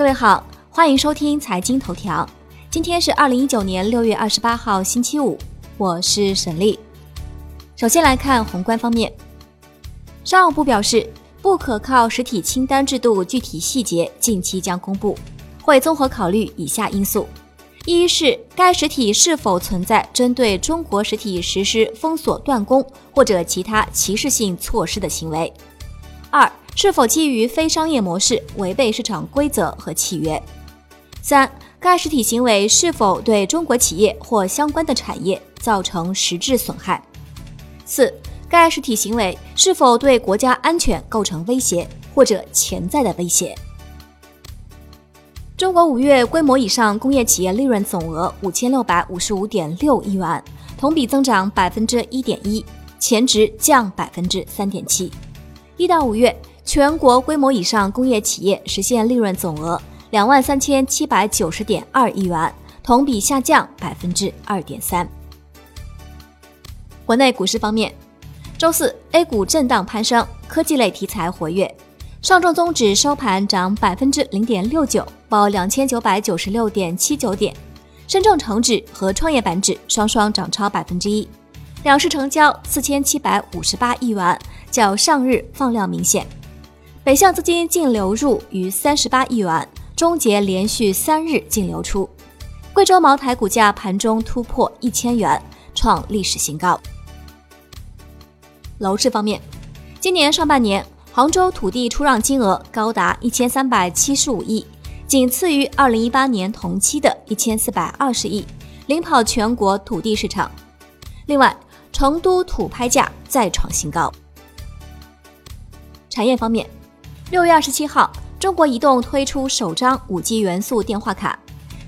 各位好，欢迎收听财经头条。今天是二零一九年六月二十八号，星期五，我是沈丽。首先来看宏观方面，商务部表示，不可靠实体清单制度具体细节近期将公布，会综合考虑以下因素：一是该实体是否存在针对中国实体实施封锁、断供或者其他歧视性措施的行为；二。是否基于非商业模式违背市场规则和契约？三、该实体行为是否对中国企业或相关的产业造成实质损害？四、该实体行为是否对国家安全构成威胁或者潜在的威胁？中国五月规模以上工业企业利润总额五千六百五十五点六亿元，同比增长百分之一点一，前值降百分之三点七。一到五月。全国规模以上工业企业实现利润总额两万三千七百九十点二亿元，同比下降百分之二点三。国内股市方面，周四 A 股震荡攀升，科技类题材活跃，上证综指收盘涨百分之零点六九，报两千九百九十六点七九点；深证成指和创业板指双双涨超百分之一，两市成交四千七百五十八亿元，较上日放量明显。北向资金净流入逾三十八亿元，终结连续三日净流出。贵州茅台股价盘中突破一千元，创历史新高。楼市方面，今年上半年杭州土地出让金额高达一千三百七十五亿，仅次于二零一八年同期的一千四百二十亿，领跑全国土地市场。另外，成都土拍价再创新高。产业方面。六月二十七号，中国移动推出首张五 G 元素电话卡，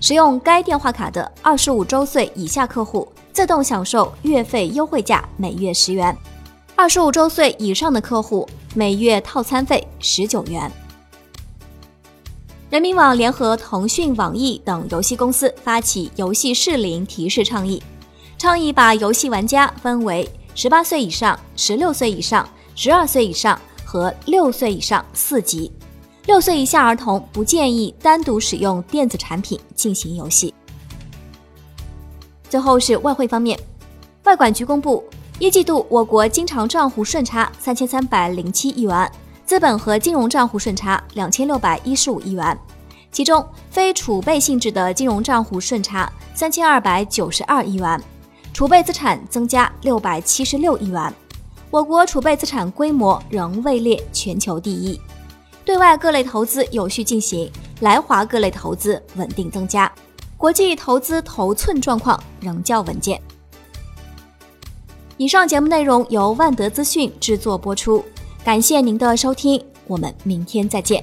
使用该电话卡的二十五周岁以下客户自动享受月费优惠价每月十元，二十五周岁以上的客户每月套餐费十九元。人民网联合腾讯、网易等游戏公司发起游戏适龄提示倡议，倡议把游戏玩家分为十八岁以上、十六岁以上、十二岁以上。和六岁以上四级，六岁以下儿童不建议单独使用电子产品进行游戏。最后是外汇方面，外管局公布，一季度我国经常账户顺差三千三百零七亿元，资本和金融账户顺差两千六百一十五亿元，其中非储备性质的金融账户顺差三千二百九十二亿元，储备资产增加六百七十六亿元。我国储备资产规模仍位列全球第一，对外各类投资有序进行，来华各类投资稳定增加，国际投资头寸状况仍较稳健。以上节目内容由万德资讯制作播出，感谢您的收听，我们明天再见。